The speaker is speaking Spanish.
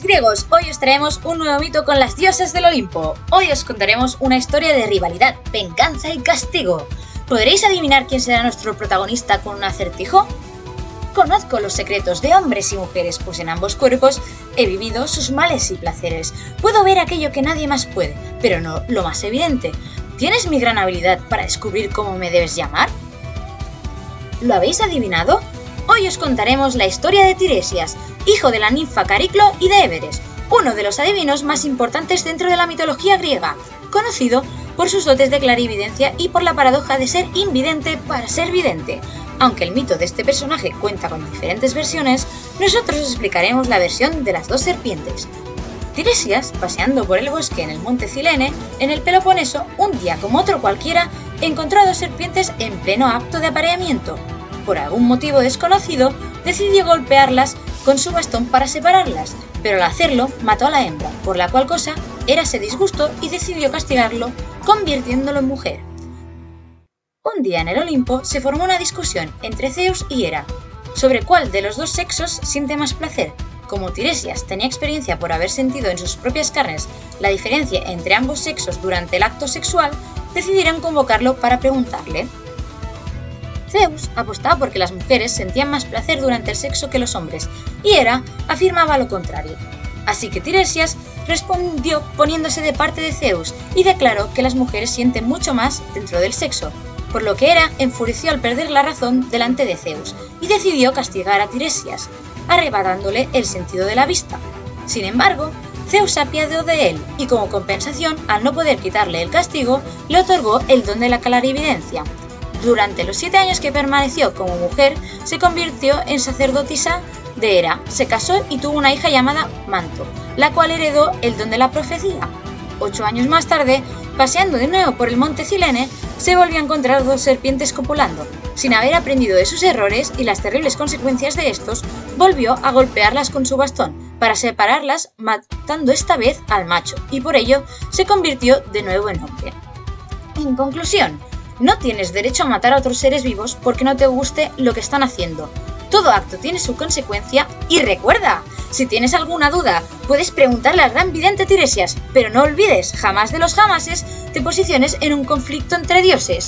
Griegos, hoy os traemos un nuevo mito con las diosas del Olimpo. Hoy os contaremos una historia de rivalidad, venganza y castigo. ¿Podréis adivinar quién será nuestro protagonista con un acertijo? Conozco los secretos de hombres y mujeres, pues en ambos cuerpos he vivido sus males y placeres. Puedo ver aquello que nadie más puede, pero no lo más evidente. ¿Tienes mi gran habilidad para descubrir cómo me debes llamar? ¿Lo habéis adivinado? Hoy os contaremos la historia de Tiresias, hijo de la ninfa Cariclo y de Éveres, uno de los adivinos más importantes dentro de la mitología griega, conocido por sus dotes de clarividencia y por la paradoja de ser invidente para ser vidente. Aunque el mito de este personaje cuenta con diferentes versiones, nosotros os explicaremos la versión de las dos serpientes. Tiresias, paseando por el bosque en el monte Cilene, en el Peloponeso, un día como otro cualquiera, encontró a dos serpientes en pleno acto de apareamiento. Por algún motivo desconocido, decidió golpearlas con su bastón para separarlas, pero al hacerlo mató a la hembra, por la cual cosa era se disgustó y decidió castigarlo, convirtiéndolo en mujer. Un día en el Olimpo se formó una discusión entre Zeus y Hera sobre cuál de los dos sexos siente más placer. Como Tiresias tenía experiencia por haber sentido en sus propias carnes la diferencia entre ambos sexos durante el acto sexual, decidieron convocarlo para preguntarle. Zeus apostaba porque las mujeres sentían más placer durante el sexo que los hombres, y Hera afirmaba lo contrario. Así que Tiresias respondió poniéndose de parte de Zeus y declaró que las mujeres sienten mucho más dentro del sexo, por lo que Hera enfureció al perder la razón delante de Zeus y decidió castigar a Tiresias, arrebatándole el sentido de la vista. Sin embargo, Zeus se apiadó de él y como compensación, al no poder quitarle el castigo, le otorgó el don de la clarividencia, durante los siete años que permaneció como mujer, se convirtió en sacerdotisa de Hera, se casó y tuvo una hija llamada Manto, la cual heredó el don de la profecía. Ocho años más tarde, paseando de nuevo por el monte Cilene, se volvió a encontrar dos serpientes copulando. Sin haber aprendido de sus errores y las terribles consecuencias de estos, volvió a golpearlas con su bastón para separarlas, matando esta vez al macho, y por ello se convirtió de nuevo en hombre. En conclusión, no tienes derecho a matar a otros seres vivos porque no te guste lo que están haciendo. Todo acto tiene su consecuencia y recuerda, si tienes alguna duda, puedes preguntarle al gran vidente Tiresias, pero no olvides, jamás de los jamases, te posiciones en un conflicto entre dioses.